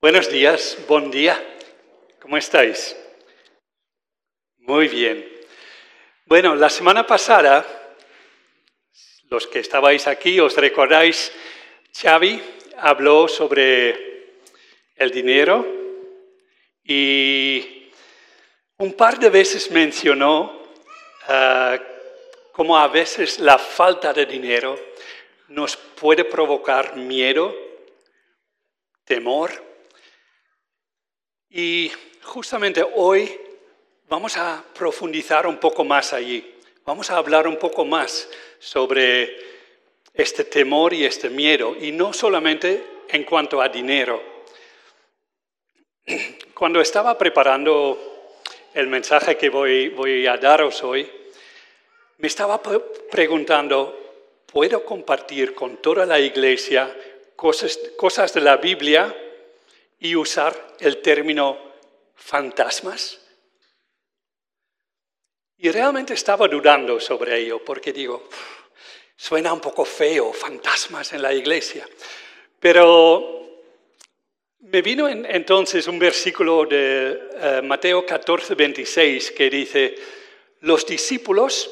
Buenos días, buen día. ¿Cómo estáis? Muy bien. Bueno, la semana pasada, los que estabais aquí, os recordáis, Xavi habló sobre el dinero y un par de veces mencionó uh, cómo a veces la falta de dinero nos puede provocar miedo, temor. Y justamente hoy vamos a profundizar un poco más allí. Vamos a hablar un poco más sobre este temor y este miedo, y no solamente en cuanto a dinero. Cuando estaba preparando el mensaje que voy, a daros hoy, me estaba preguntando, ¿Puedo compartir con toda la iglesia cosas de la Biblia y usar el término fantasmas? Y realmente estaba dudando sobre ello, porque digo, suena un poco feo, fantasmas en la iglesia. Pero me vino entonces un versículo de eh, Mateo 14, 26 que dice, los discípulos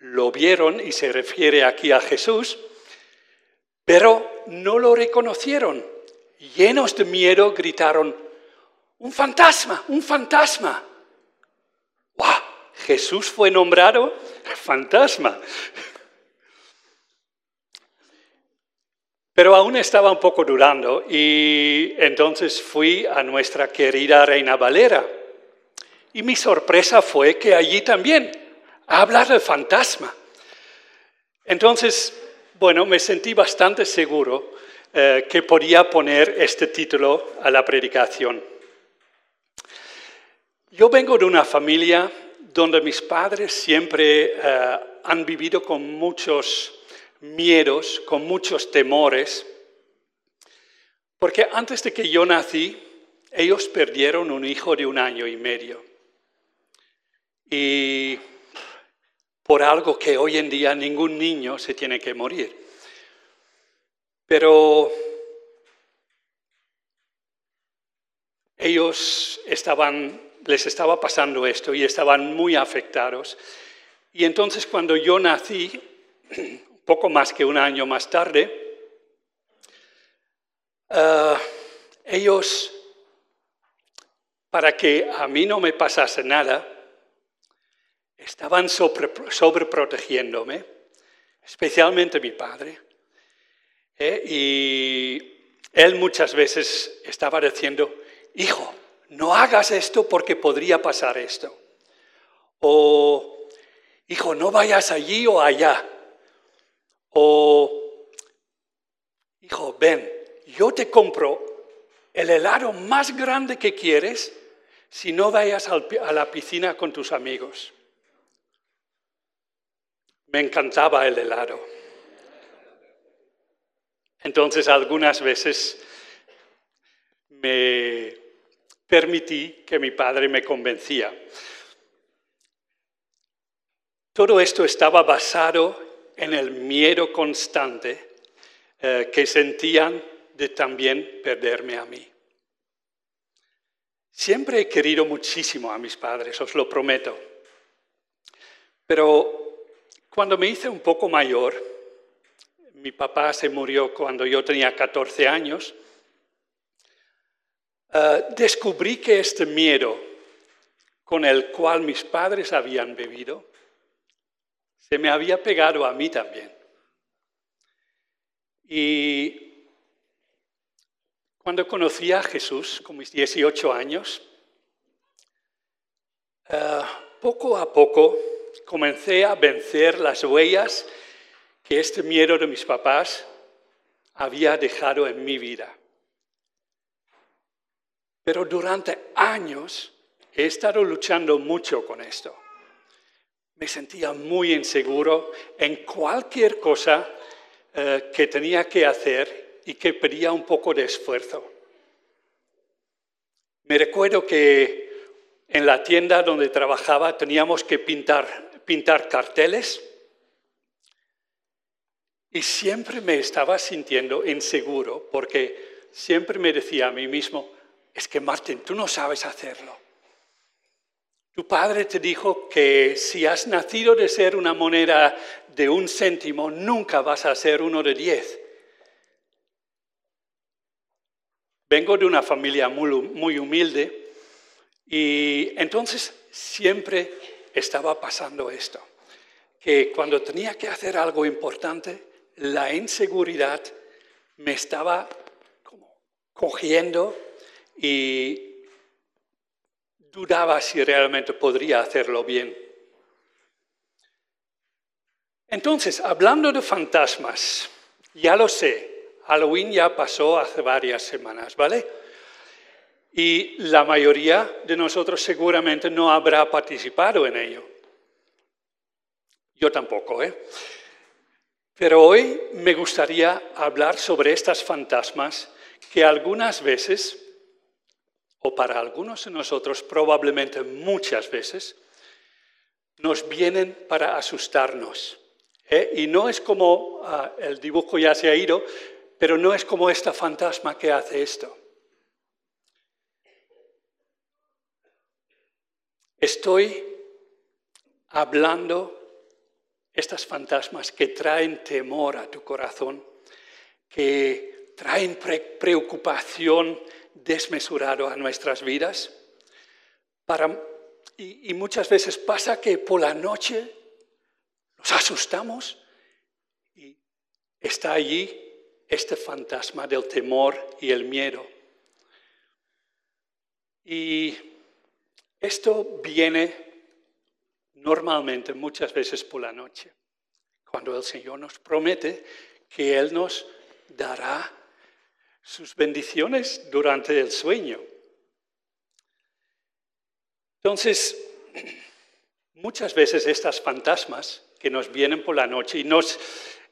lo vieron y se refiere aquí a Jesús, pero no lo reconocieron. Llenos de miedo gritaron, un fantasma, un fantasma. ¡Wow! Jesús fue nombrado fantasma. Pero aún estaba un poco durando y entonces fui a nuestra querida Reina Valera. Y mi sorpresa fue que allí también hablar de fantasma. Entonces, bueno, me sentí bastante seguro eh, que podía poner este título a la predicación. Yo vengo de una familia donde mis padres siempre eh, han vivido con muchos miedos, con muchos temores, porque antes de que yo nací, ellos perdieron un hijo de un año y medio. Y por algo que hoy en día ningún niño se tiene que morir. Pero ellos estaban, les estaba pasando esto y estaban muy afectados. Y entonces cuando yo nací, poco más que un año más tarde, eh, ellos, para que a mí no me pasase nada, estaban sobreprotegiéndome, especialmente mi padre. ¿Eh? Y él muchas veces estaba diciendo, hijo, no hagas esto porque podría pasar esto. O, hijo, no vayas allí o allá. O, hijo, ven, yo te compro el helado más grande que quieres si no vayas a la piscina con tus amigos. Me encantaba el helado. Entonces algunas veces me permití que mi padre me convencía. Todo esto estaba basado en el miedo constante eh, que sentían de también perderme a mí. Siempre he querido muchísimo a mis padres, os lo prometo. Pero cuando me hice un poco mayor, mi papá se murió cuando yo tenía 14 años, eh, descubrí que este miedo con el cual mis padres habían bebido, se me había pegado a mí también. Y cuando conocí a Jesús, con mis 18 años, eh, poco a poco comencé a vencer las huellas que este miedo de mis papás había dejado en mi vida. Pero durante años he estado luchando mucho con esto. Me sentía muy inseguro en cualquier cosa eh, que tenía que hacer y que pedía un poco de esfuerzo. Me recuerdo que en la tienda donde trabajaba teníamos que pintar pintar carteles y siempre me estaba sintiendo inseguro porque siempre me decía a mí mismo, es que Martín, tú no sabes hacerlo. Tu padre te dijo que si has nacido de ser una moneda de un céntimo, nunca vas a ser uno de diez. Vengo de una familia muy, humilde y entonces siempre estaba pasando esto, que cuando tenía que hacer algo importante, la inseguridad me estaba cogiendo y dudaba si realmente podría hacerlo bien. Entonces, hablando de fantasmas, ya lo sé, Halloween ya pasó hace varias semanas, ¿vale? Y la mayoría de nosotros seguramente no habrá participado en ello. Yo tampoco, ¿eh? Pero hoy me gustaría hablar sobre estas fantasmas que algunas veces o para algunos de nosotros probablemente muchas veces, nos vienen para asustarnos. ¿eh? Y no es como, ah, el dibujo ya se ha ido, pero no es como esta fantasma que hace esto. Estoy hablando estas fantasmas que traen temor a tu corazón, que traen preocupación desmesurado a nuestras vidas. y, muchas veces pasa que por la noche nos asustamos y está allí este fantasma del temor y el miedo. Y esto viene normalmente muchas veces por la noche, cuando el Señor nos promete que Él nos dará sus bendiciones durante el sueño. Entonces, muchas veces estas fantasmas que nos vienen por la noche, y nos,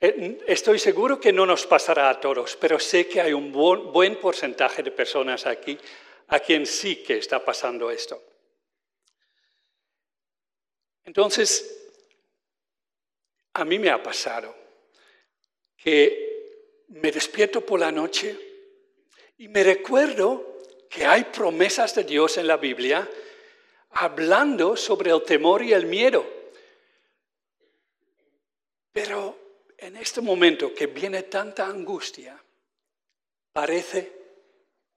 eh, estoy seguro que no nos pasará a todos, pero sé que hay un buen porcentaje de personas aquí a quien sí que está pasando esto. Entonces, a mí me ha pasado que me despierto por la noche y me recuerdo que hay promesas de Dios en la Biblia hablando sobre el temor y el miedo. Pero en este momento que viene tanta angustia, parece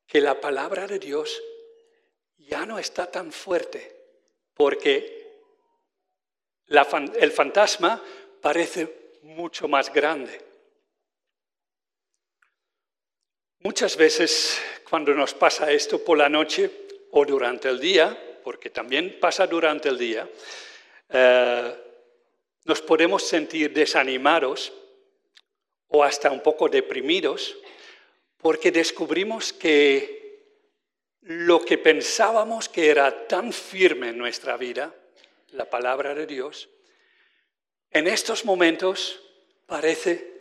que la palabra de Dios ya no está tan fuerte, porque el fantasma parece mucho más grande. Muchas veces cuando nos pasa esto por la noche o durante el día, porque también pasa durante el día, eh, nos podemos sentir desanimados o hasta un poco deprimidos porque descubrimos que lo que pensábamos que era tan firme en nuestra vida, la palabra de Dios, en estos momentos parece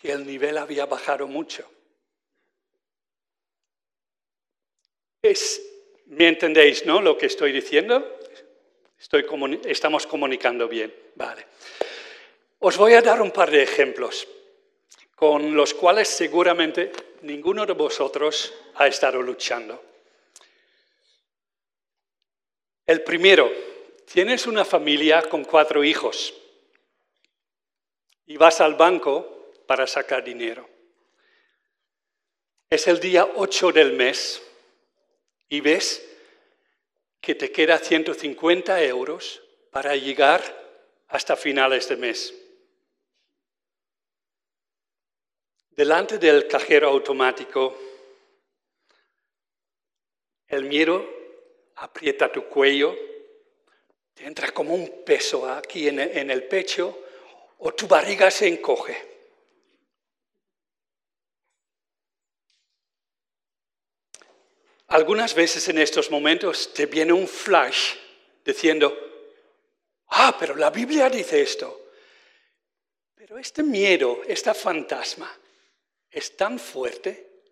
que el nivel había bajado mucho. ¿Me entendéis, no? Lo que estoy diciendo. estamos comunicando bien. Vale. Os voy a dar un par de ejemplos con los cuales seguramente ninguno de vosotros ha estado luchando. El primero, tienes una familia con cuatro hijos y vas al banco para sacar dinero. Es el día 8 del mes y ves que te queda 150 euros para llegar hasta finales de mes. Delante del cajero automático, el miedo aprieta tu cuello, te entra como un peso aquí en el pecho o tu barriga se encoge. Algunas veces en estos momentos te viene un flash diciendo, ah, pero la Biblia dice esto. Pero este miedo, esta fantasma, es tan fuerte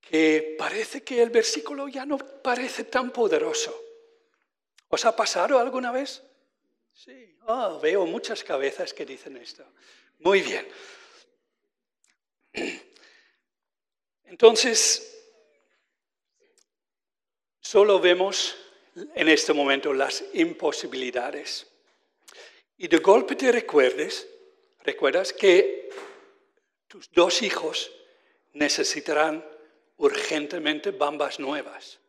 que parece que el versículo ya no parece tan poderoso. ¿Os ha pasado alguna vez? Sí, oh, veo muchas cabezas que dicen esto. Muy bien. Entonces, solo vemos en este momento las imposibilidades. Y de golpe te recuerdes, recuerdas que tus dos hijos necesitarán urgentemente bambas nuevas.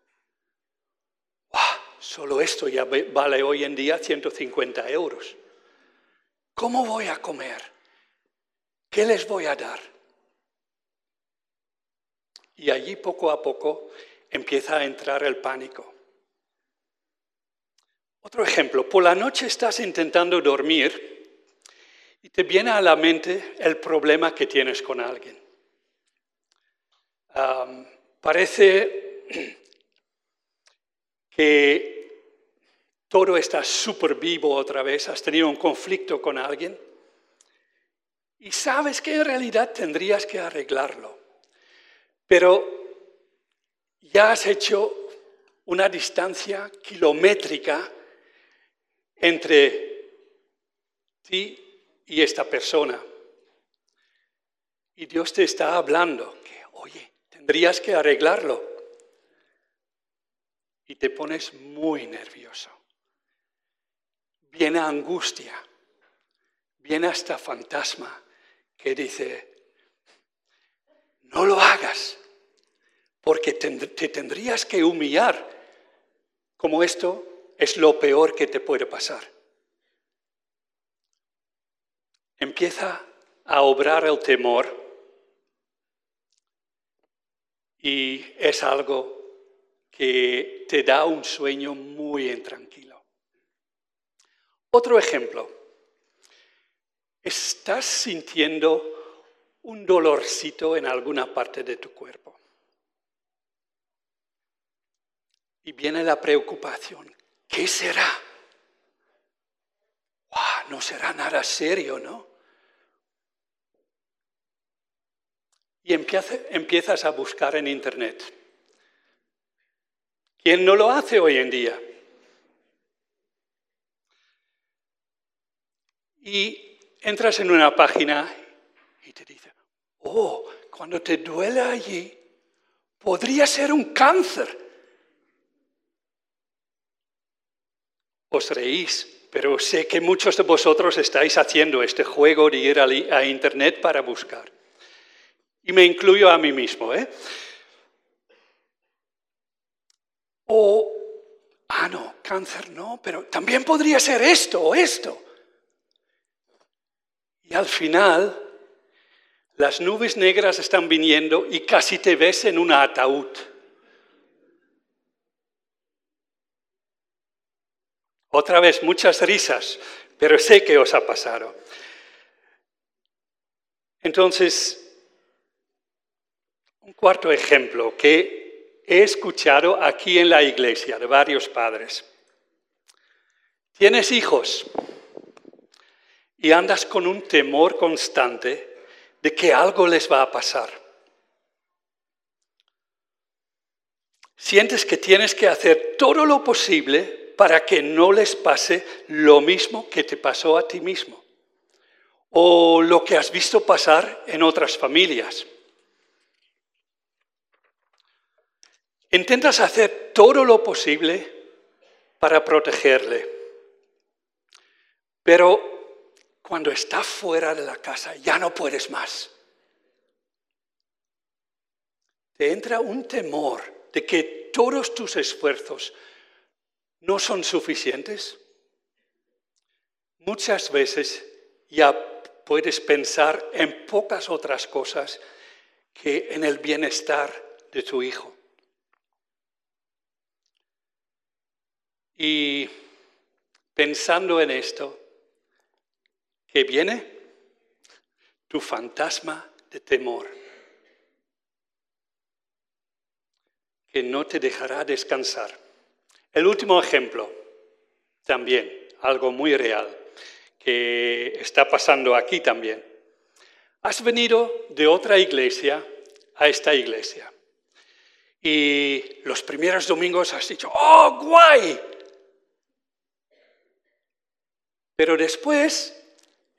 Solo esto ya vale hoy en día 150 euros. ¿Cómo voy a comer? ¿Qué les voy a dar? Y allí poco a poco empieza a entrar el pánico. Otro ejemplo, por la noche estás intentando dormir y te viene a la mente el problema que tienes con alguien. parece que todo está súper vivo otra vez, has tenido un conflicto con alguien y sabes que en realidad tendrías que arreglarlo, pero ya has hecho una distancia kilométrica entre ti y esta persona. Y Dios te está hablando que, oye, tendrías que arreglarlo y te pones muy nervioso. Viene angustia, viene hasta fantasma que dice, no lo hagas, porque te tendrías que humillar, como esto es lo peor que te puede pasar. Empieza a obrar el temor y es algo que te da un sueño muy intranquilo. Otro ejemplo. Estás sintiendo un dolorcito en alguna parte de tu cuerpo. Y viene la preocupación. ¿Qué será? no será nada serio, ¿no? Y empiezas a buscar en Internet. ¿Quién no lo hace hoy en día? Y entras en una página y te dice, oh, cuando te duele allí, podría ser un cáncer. Os reís, pero sé que muchos de vosotros estáis haciendo este juego de ir a, Internet para buscar. Y me incluyo a mí mismo, ¿eh? O, ah, no, cáncer no, pero también podría ser esto o esto. Y al final, las nubes negras están viniendo y casi te ves en un ataúd. Otra vez, muchas risas, pero sé que os ha pasado. Entonces, un cuarto ejemplo que he escuchado aquí en la iglesia de varios padres. Tienes hijos y andas con un temor constante de que algo les va a pasar. Sientes que tienes que hacer todo lo posible para que no les pase lo mismo que te pasó a ti mismo o lo que has visto pasar en otras familias. Intentas hacer todo lo posible para protegerle. Pero cuando está fuera de la casa ya no puedes más. Te entra un temor de que todos tus esfuerzos no son suficientes. Muchas veces ya puedes pensar en pocas otras cosas que en el bienestar de tu hijo. Y pensando en esto, ¿qué viene? Tu fantasma de temor, que no te dejará descansar. El último ejemplo, también, algo muy real, que está pasando aquí también. Has venido de otra iglesia a esta iglesia. Y los primeros domingos has dicho, ¡oh, guay! Pero después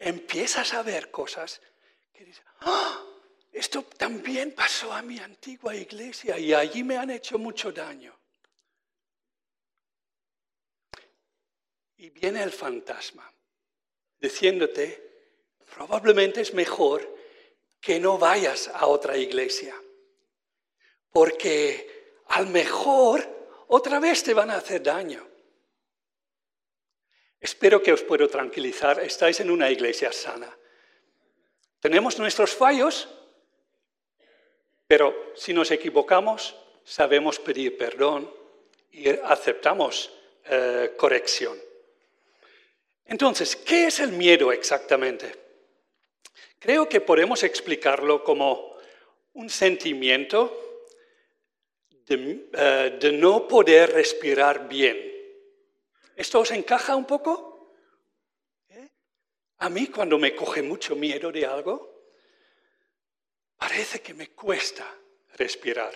empiezas a ver cosas que dices, ¡Ah! esto también pasó a mi antigua iglesia y allí me han hecho mucho daño. Y viene el fantasma diciéndote, probablemente es mejor que no vayas a otra iglesia, porque al mejor otra vez te van a hacer daño. Espero que os puedo tranquilizar, estáis en una iglesia sana. Tenemos nuestros fallos, pero si nos equivocamos, sabemos pedir perdón y aceptamos eh, corrección. Entonces, ¿qué es el miedo exactamente? Creo que podemos explicarlo como un sentimiento de, eh, no poder respirar bien. ¿Esto os encaja un poco? ¿Eh? A mí cuando me coge mucho miedo de algo, parece que me cuesta respirar.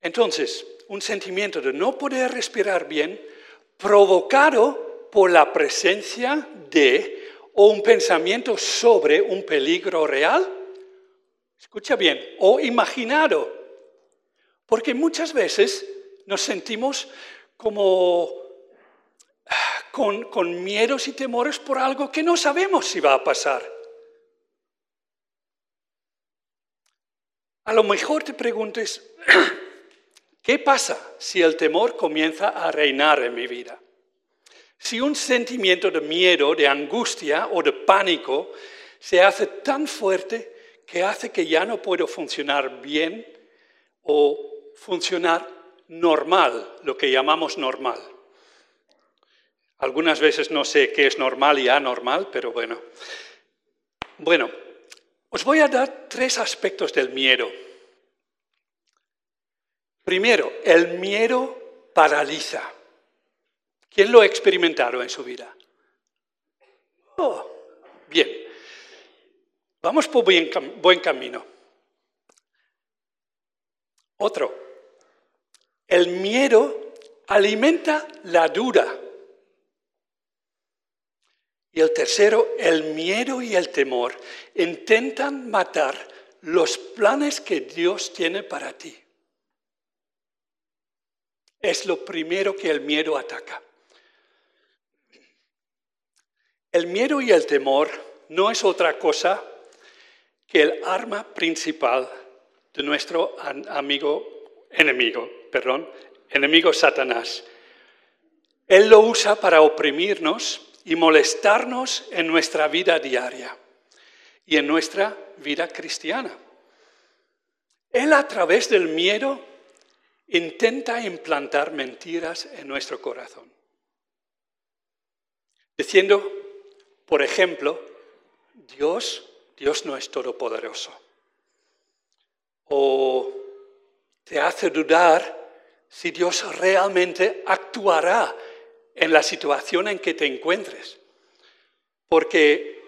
Entonces, un sentimiento de no poder respirar bien provocado por la presencia de o un pensamiento sobre un peligro real, escucha bien, o imaginado, porque muchas veces nos sentimos como con, con miedos y temores por algo que no sabemos si va a pasar. A lo mejor te preguntes, ¿Qué pasa si el temor comienza a reinar en mi vida? Si un sentimiento de miedo, de angustia o de pánico se hace tan fuerte que hace que ya no puedo funcionar bien o funcionar normal, lo que llamamos normal. Algunas veces no sé qué es normal y anormal, pero bueno. Bueno, os voy a dar tres aspectos del miedo. Primero, el miedo paraliza. ¿Quién lo ha experimentado en su vida? Oh, bien. Vamos por buen, buen camino. Otro. El miedo alimenta la duda. Y el tercero, el miedo y el temor intentan matar los planes que Dios tiene para ti es lo primero que el miedo ataca. El miedo y el temor no es otra cosa que el arma principal de nuestro amigo, enemigo, perdón, enemigo Satanás. Él lo usa para oprimirnos y molestarnos en nuestra vida diaria y en nuestra vida cristiana. Él a través del miedo intenta implantar mentiras en nuestro corazón. Diciendo, por ejemplo, Dios, Dios no es todopoderoso. O te hace dudar si Dios realmente actuará en la situación en que te encuentres. Porque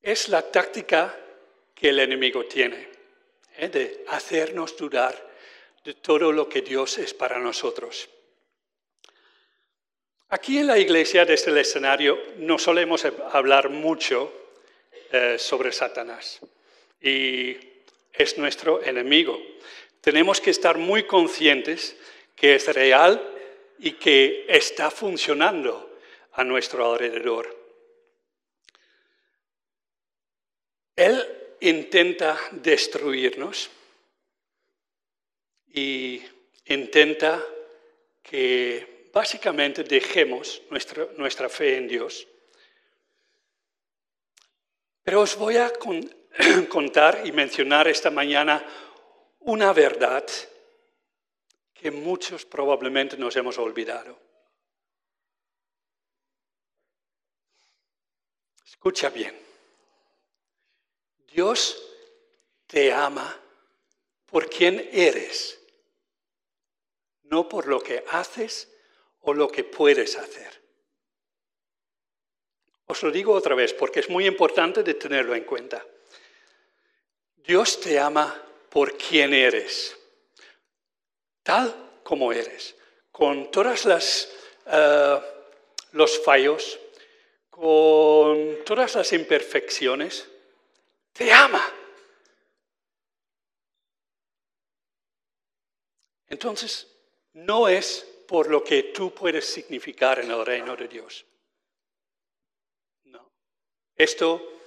es la táctica que el enemigo tiene. ¿eh? de hacernos dudar de todo lo que Dios es para nosotros. Aquí en la iglesia, desde el escenario, no solemos hablar mucho eh, sobre Satanás y es nuestro enemigo. Tenemos que estar muy conscientes que es real y que está funcionando a nuestro alrededor. Él intenta destruirnos y intenta que básicamente dejemos nuestra, nuestra fe en Dios. Pero os voy a contar y mencionar esta mañana una verdad que muchos probablemente nos hemos olvidado. Escucha bien. Dios te ama por quien eres, no por lo que haces o lo que puedes hacer. Os lo digo otra vez porque es muy importante de tenerlo en cuenta. Dios te ama por quien eres, tal como eres, con todas las eh, los fallos, con todas las imperfecciones, te ama. Entonces, no es por lo que tú puedes significar en el reino de Dios. No. Esto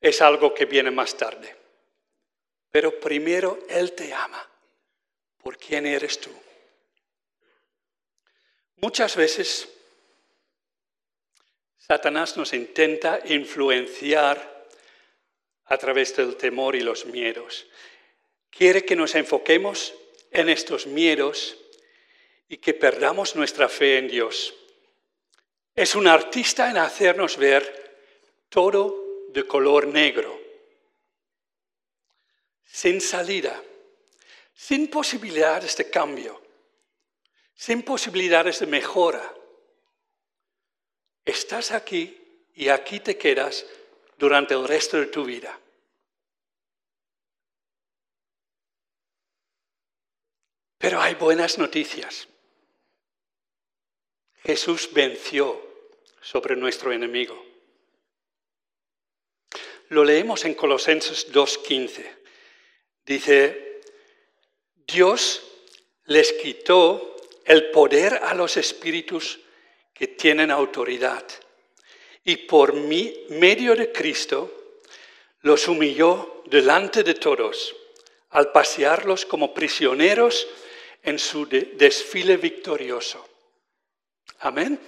es algo que viene más tarde. Pero primero Él te ama por quién eres tú. Muchas veces Satanás nos intenta influenciar a través del temor y los miedos. Quiere que nos enfoquemos en estos miedos y que perdamos nuestra fe en Dios. Es un artista en hacernos ver todo de color negro, sin salida, sin posibilidades de cambio, sin posibilidades de mejora. Estás aquí y aquí te quedas durante el resto de tu vida. Pero hay buenas noticias. Jesús venció sobre nuestro enemigo. Lo leemos en Colosenses 2.15. Dice, Dios les quitó el poder a los espíritus que tienen autoridad y por medio de Cristo los humilló delante de todos al pasearlos como prisioneros en su desfile victorioso. Amén.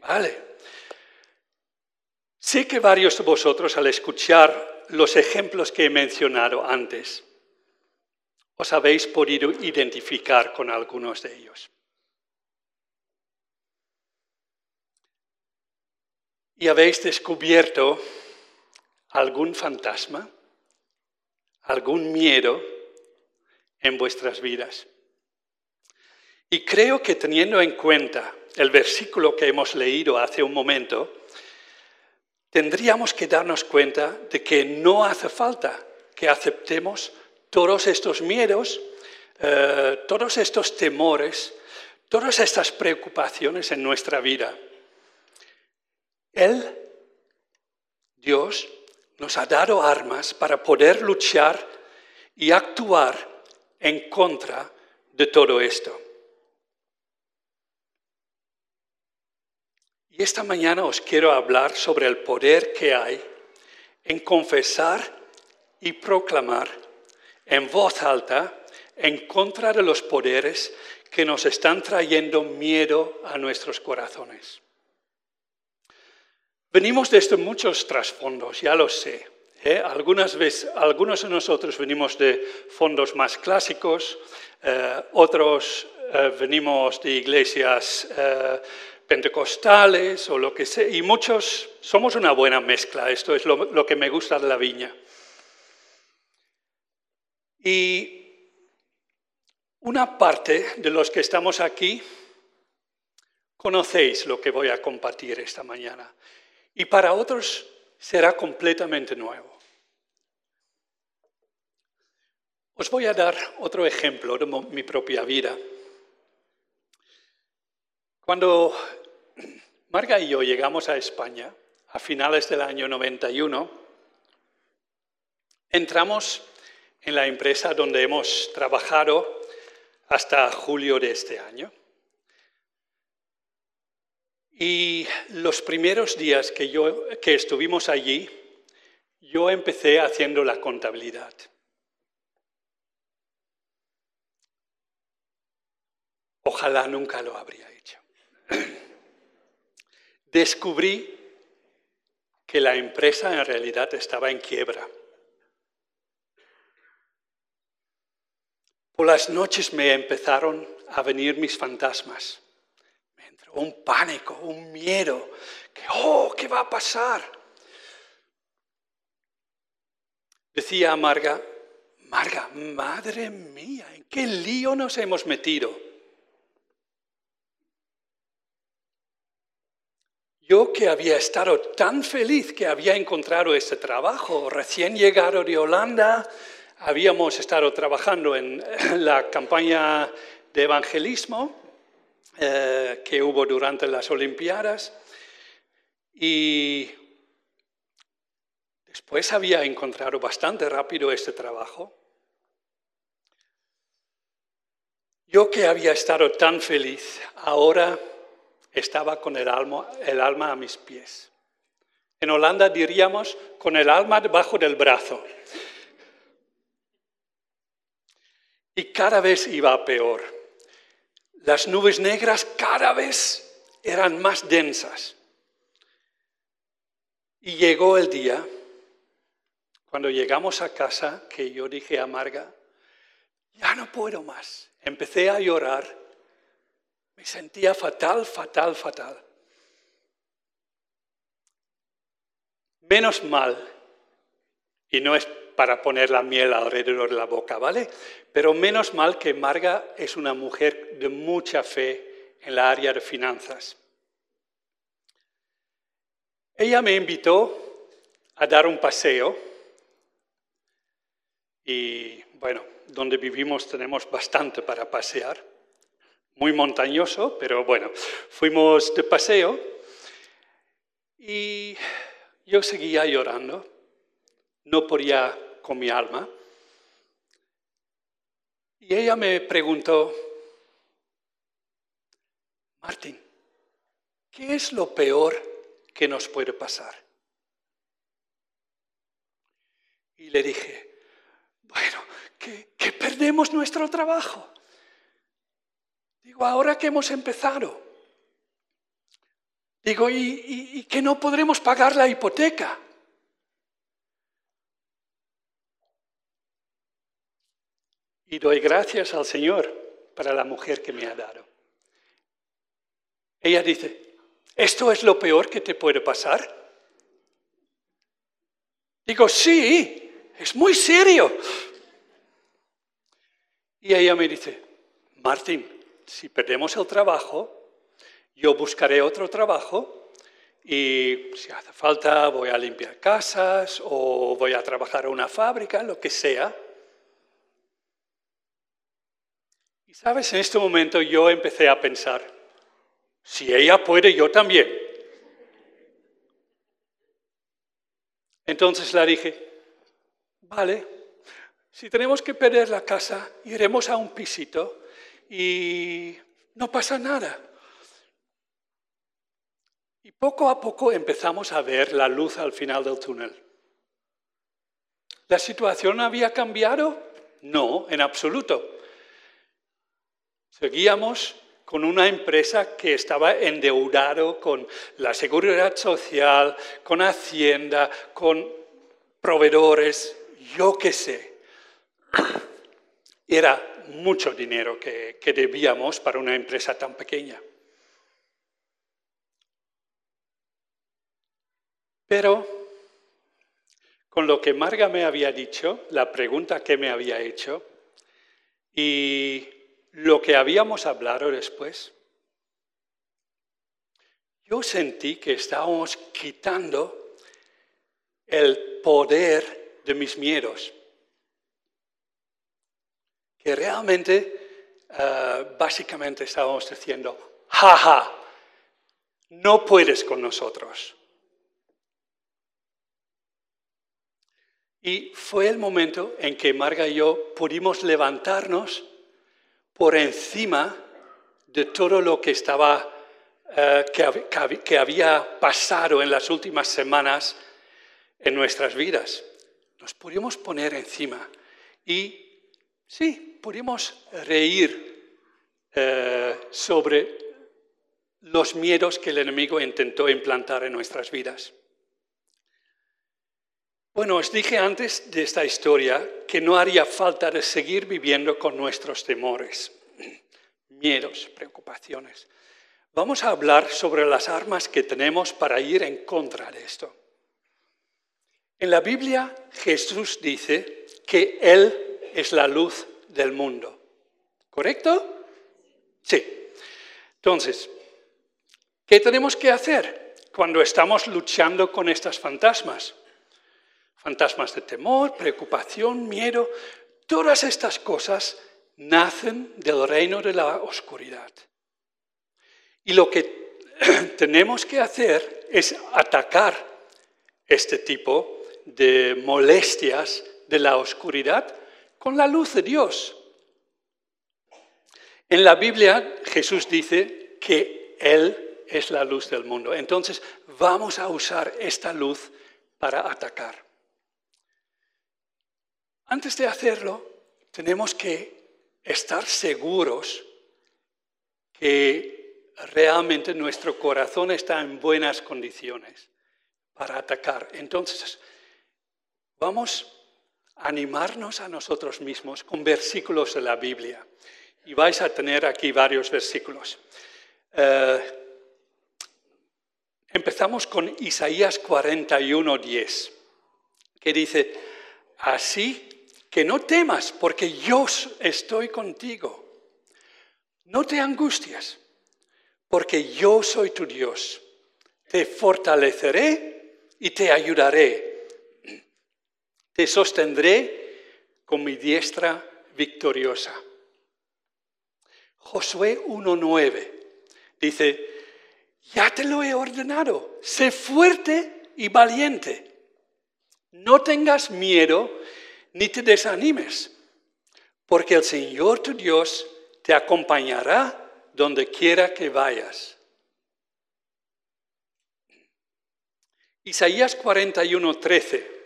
Vale. Sé que varios de vosotros al escuchar los ejemplos que he mencionado antes, os habéis podido identificar con algunos de ellos. ¿Y habéis descubierto algún fantasma, algún miedo en vuestras vidas? Y creo que teniendo en cuenta el versículo que hemos leído hace un momento, tendríamos que darnos cuenta de que no hace falta que aceptemos todos estos miedos, eh, todos estos temores, todas estas preocupaciones en nuestra vida. Él, Dios, nos ha dado armas para poder luchar y actuar en contra de todo esto. Y esta mañana os quiero hablar sobre el poder que hay en confesar y proclamar en voz alta en contra de los poderes que nos están trayendo miedo a nuestros corazones. Venimos desde muchos trasfondos, ya lo sé. ¿eh? Algunas veces, algunos de nosotros venimos de fondos más clásicos, eh, otros eh, venimos de iglesias pentecostales o lo que sea, y muchos somos una buena mezcla, esto es lo, que me gusta de la viña. Y una parte de los que estamos aquí conocéis lo que voy a compartir esta mañana, y para otros será completamente nuevo. Os voy a dar otro ejemplo de mi propia vida. Cuando Marga y yo llegamos a España a finales del año 91, entramos en la empresa donde hemos trabajado hasta julio de este año. Y los primeros días que, yo, que estuvimos allí, yo empecé haciendo la contabilidad. Ojalá nunca lo habría. Descubrí que la empresa en realidad estaba en quiebra. Por las noches me empezaron a venir mis fantasmas. Me entró un pánico, un miedo, que, oh, ¿qué va a pasar? Decía Marga, Marga, madre mía, ¿en qué lío nos hemos metido? Yo que había estado tan feliz que había encontrado este trabajo, recién llegado de Holanda, habíamos estado trabajando en la campaña de evangelismo eh, que hubo durante las Olimpiadas Y después había encontrado bastante rápido este trabajo. Yo que había estado tan feliz, ahora estaba con el alma, a mis pies. En Holanda diríamos con el alma debajo del brazo. Y cada vez iba peor. Las nubes negras cada vez eran más densas. Y llegó el día, cuando llegamos a casa, que yo dije a Marga, ya no puedo más. Empecé a llorar. Me sentía fatal, fatal, fatal. Menos mal, y no es para poner la miel alrededor de la boca, ¿vale? Pero menos mal que Marga es una mujer de mucha fe en la área de finanzas. Ella me invitó a dar un paseo y bueno, donde vivimos tenemos bastante para pasear, muy montañoso, pero bueno, fuimos de paseo y yo seguía llorando, no podía con mi alma. Y ella me preguntó, Martín, ¿qué es lo peor que nos puede pasar? Y le dije, bueno, que, perdemos nuestro trabajo. Digo, ahora que hemos empezado. Digo, y que no podremos pagar la hipoteca. Y doy gracias al Señor para la mujer que me ha dado. Ella dice, ¿esto es lo peor que te puede pasar? Digo, sí, es muy serio. Y ella me dice, Martín, si perdemos el trabajo, yo buscaré otro trabajo y si hace falta voy a limpiar casas o voy a trabajar en una fábrica, lo que sea. Y sabes, en este momento yo empecé a pensar, si ella puede, yo también. Entonces la dije, vale, si tenemos que perder la casa, iremos a un pisito y no pasa nada. Y poco a poco empezamos a ver la luz al final del túnel. ¿La situación había cambiado? No, en absoluto. Seguíamos con una empresa que estaba endeudado con la seguridad social, con Hacienda, con proveedores, yo qué sé. Era mucho dinero que, que debíamos para una empresa tan pequeña. Pero con lo que Marga me había dicho, la pregunta que me había hecho, y lo que habíamos hablado después, yo sentí que estábamos quitando el poder de mis miedos. Que realmente, eh, básicamente estábamos diciendo, jaja, no puedes con nosotros. Y fue el momento en que Marga y yo pudimos levantarnos por encima de todo lo que estaba, eh, que, había pasado en las últimas semanas en nuestras vidas. Nos pudimos poner encima y sí, pudimos reír eh, sobre los miedos que el enemigo intentó implantar en nuestras vidas. Bueno, os dije antes de esta historia que no haría falta de seguir viviendo con nuestros temores, miedos, preocupaciones. Vamos a hablar sobre las armas que tenemos para ir en contra de esto. En la Biblia Jesús dice que Él es la luz del mundo. ¿Correcto? Sí. Entonces, ¿qué tenemos que hacer cuando estamos luchando con estas fantasmas? fantasmas de temor, preocupación, miedo, todas estas cosas nacen del reino de la oscuridad. Y lo que tenemos que hacer es atacar este tipo de molestias de la oscuridad con la luz de Dios. En la Biblia Jesús dice que Él es la luz del mundo. Entonces vamos a usar esta luz para atacar. Antes de hacerlo, tenemos que estar seguros que realmente nuestro corazón está en buenas condiciones para atacar. Entonces, vamos animarnos a nosotros mismos con versículos de la Biblia. Y vais a tener aquí varios versículos. Eh, empezamos con Isaías 41, 10, que dice, así que no temas, porque yo estoy contigo. No te angusties, porque yo soy tu Dios. Te fortaleceré y te ayudaré. Te sostendré con mi diestra victoriosa. Josué 1.9 dice, ya te lo he ordenado, sé fuerte y valiente. No tengas miedo ni te desanimes, porque el Señor tu Dios te acompañará donde quiera que vayas. Isaías 41, 13.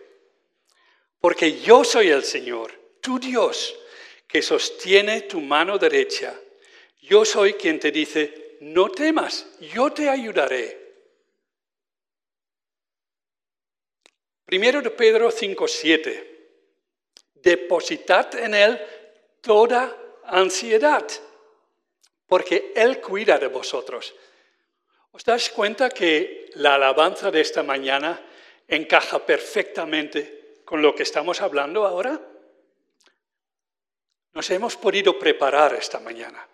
Porque yo soy el Señor, tu Dios, que sostiene tu mano derecha. Yo soy quien te dice, no temas, yo te ayudaré. Primero de Pedro 5, 7 depositad en Él toda ansiedad, porque Él cuida de vosotros. ¿Os dais cuenta que la alabanza de esta mañana encaja perfectamente con lo que estamos hablando ahora? Nos hemos podido preparar esta mañana.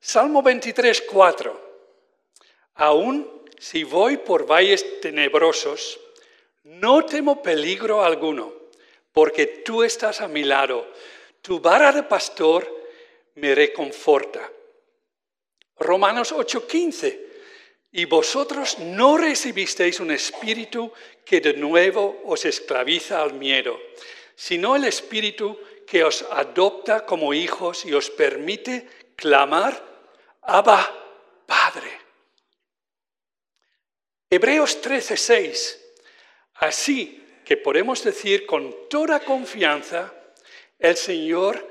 Salmo 23, 4. Aún si voy por valles tenebrosos, no temo peligro alguno porque tú estás a mi lado. Tu vara de pastor me reconforta. Romanos 8:15. Y vosotros no recibisteis un espíritu que de nuevo os esclaviza al miedo, sino el espíritu que os adopta como hijos y os permite clamar, Abba, Padre. Hebreos 13:6. Así que podemos decir con toda confianza, el Señor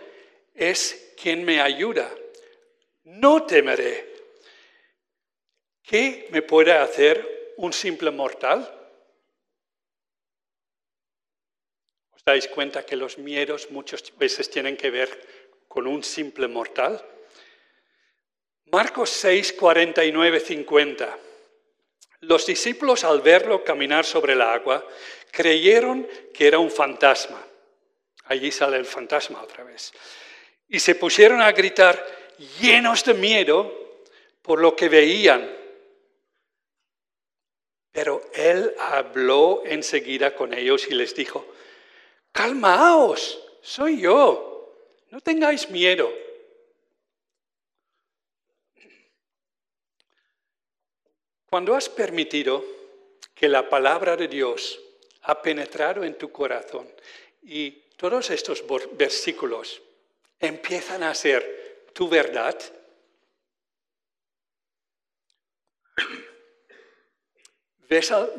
es quien me ayuda. No temeré. ¿Qué me puede hacer un simple mortal? ¿Os dais cuenta que los miedos muchas veces tienen que ver con un simple mortal? Marcos 6, 49, 50. Los discípulos al verlo caminar sobre el agua creyeron que era un fantasma. Allí sale el fantasma otra vez. Y se pusieron a gritar llenos de miedo por lo que veían. Pero él habló enseguida con ellos y les dijo, calmaos, soy yo, no tengáis miedo. Cuando has permitido que la palabra de Dios ha penetrado en tu corazón y todos estos versículos empiezan a ser tu verdad,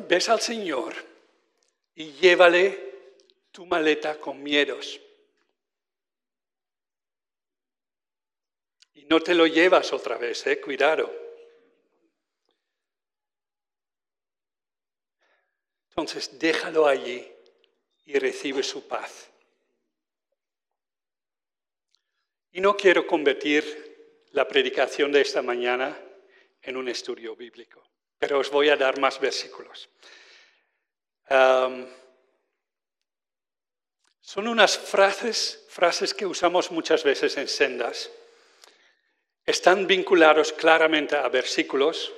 ves al, Señor y llévale tu maleta con miedos. Y no te lo llevas otra vez, eh, cuidado. Entonces déjalo allí y recibe su paz. Y no quiero convertir la predicación de esta mañana en un estudio bíblico, pero os voy a dar más versículos. son unas frases, frases que usamos muchas veces en sendas. Están vinculados claramente a versículos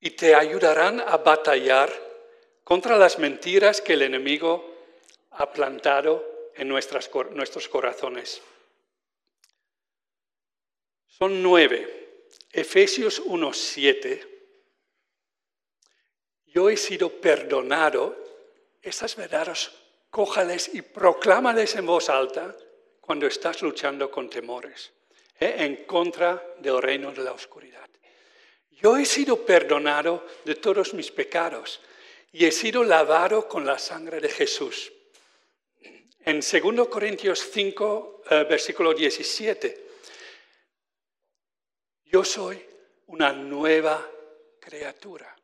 y te ayudarán a batallar contra las mentiras que el enemigo ha plantado en nuestros corazones. Son nueve. Efesios 1.7, yo he sido perdonado, estas verdades cójales y proclámales en voz alta cuando estás luchando con temores, ¿eh? en contra del reino de la oscuridad. Yo he sido perdonado de todos mis pecados y he sido lavado con la sangre de Jesús. En 2 Corintios 5, eh, versículo 17, yo soy una nueva criatura.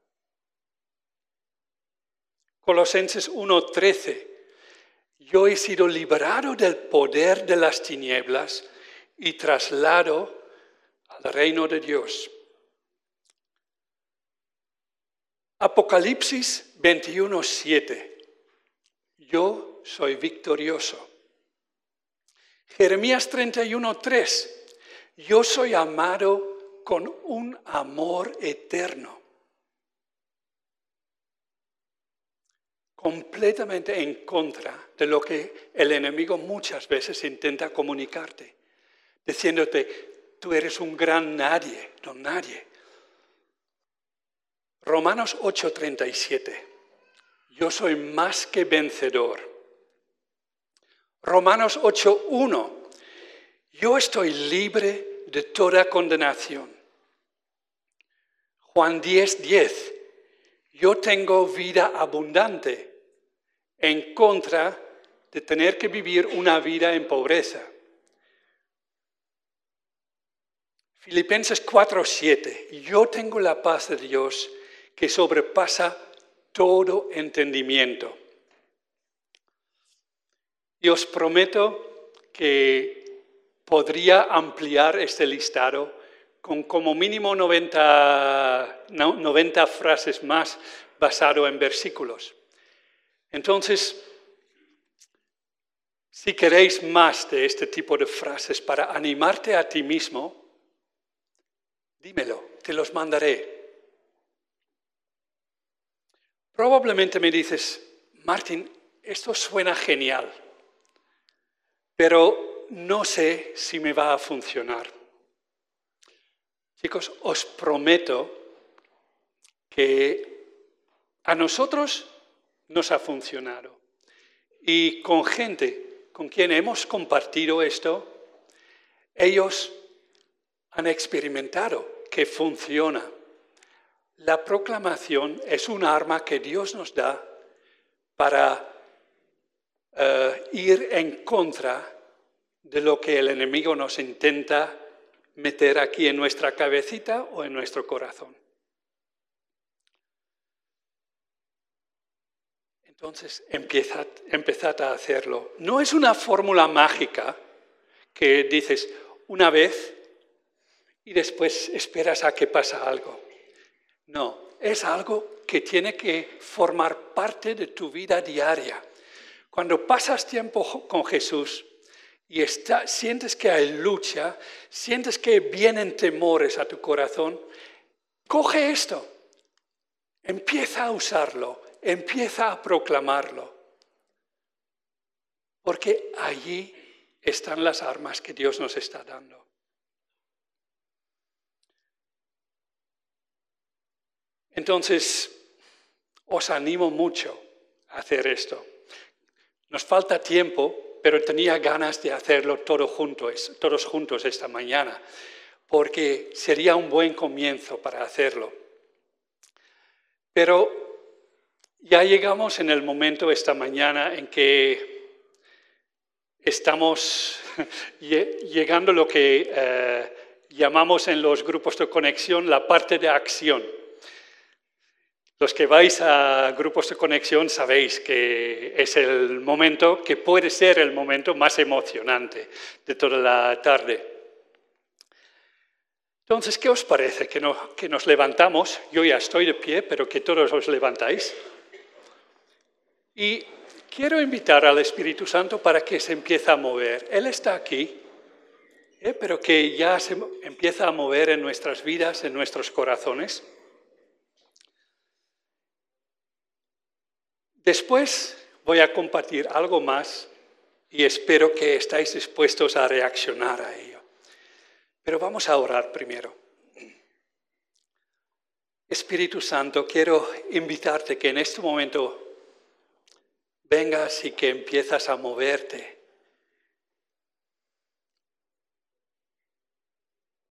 Colosenses 1:13, yo he sido liberado del poder de las tinieblas y traslado al reino de Dios. Apocalipsis 21:7, yo soy victorioso. Jeremías 31:3, yo soy amado con un amor eterno. Completamente en contra de lo que el enemigo muchas veces intenta comunicarte, diciéndote, tú eres un gran nadie, no nadie. Romanos 8:37, yo soy más que vencedor. Romanos 8:1, yo estoy libre de toda condenación. Juan 10:10, yo tengo vida abundante en contra de tener que vivir una vida en pobreza. Filipenses 4:7. Yo tengo la paz de Dios que sobrepasa todo entendimiento. Y os prometo que podría ampliar este listado con como mínimo 90, 90 frases más basado en versículos. Entonces, si queréis más de este tipo de frases para animarte a ti mismo, dímelo, te los mandaré. Probablemente me dices, Martín, esto suena genial, pero no sé si me va a funcionar. Chicos, os prometo que a nosotros nos ha funcionado. Y con gente con quien hemos compartido esto, ellos han experimentado que funciona. La proclamación es un arma que Dios nos da para eh, ir en contra de lo que el enemigo nos intenta meter aquí en nuestra cabecita o en nuestro corazón. Entonces empezad, a hacerlo. No es una fórmula mágica que dices una vez y después esperas a que pasa algo. No, es algo que tiene que formar parte de tu vida diaria. Cuando pasas tiempo con Jesús y sientes que hay lucha, sientes que vienen temores a tu corazón, coge esto, empieza a usarlo, empieza a proclamarlo. Porque allí están las armas que Dios nos está dando. Entonces, os animo mucho a hacer esto. Nos falta tiempo, pero tenía ganas de hacerlo todo todos juntos esta mañana, porque sería un buen comienzo para hacerlo. Pero ya llegamos en el momento esta mañana en que estamos llegando a lo que eh, llamamos en los grupos de conexión la parte de acción. Los que vais a grupos de conexión sabéis que es el momento, que puede ser el momento más emocionante de toda la tarde. Entonces, ¿qué os parece? Que, que nos levantamos, yo ya estoy de pie, pero que todos os levantáis. Y quiero invitar al Espíritu Santo para que se empiece a mover. Él está aquí, ¿eh? pero que ya se empieza a mover en nuestras vidas, en nuestros corazones. Después voy a compartir algo más y espero que estáis dispuestos a reaccionar a ello. Pero vamos a orar primero. Espíritu Santo, quiero invitarte que en este momento vengas y que empiezas a moverte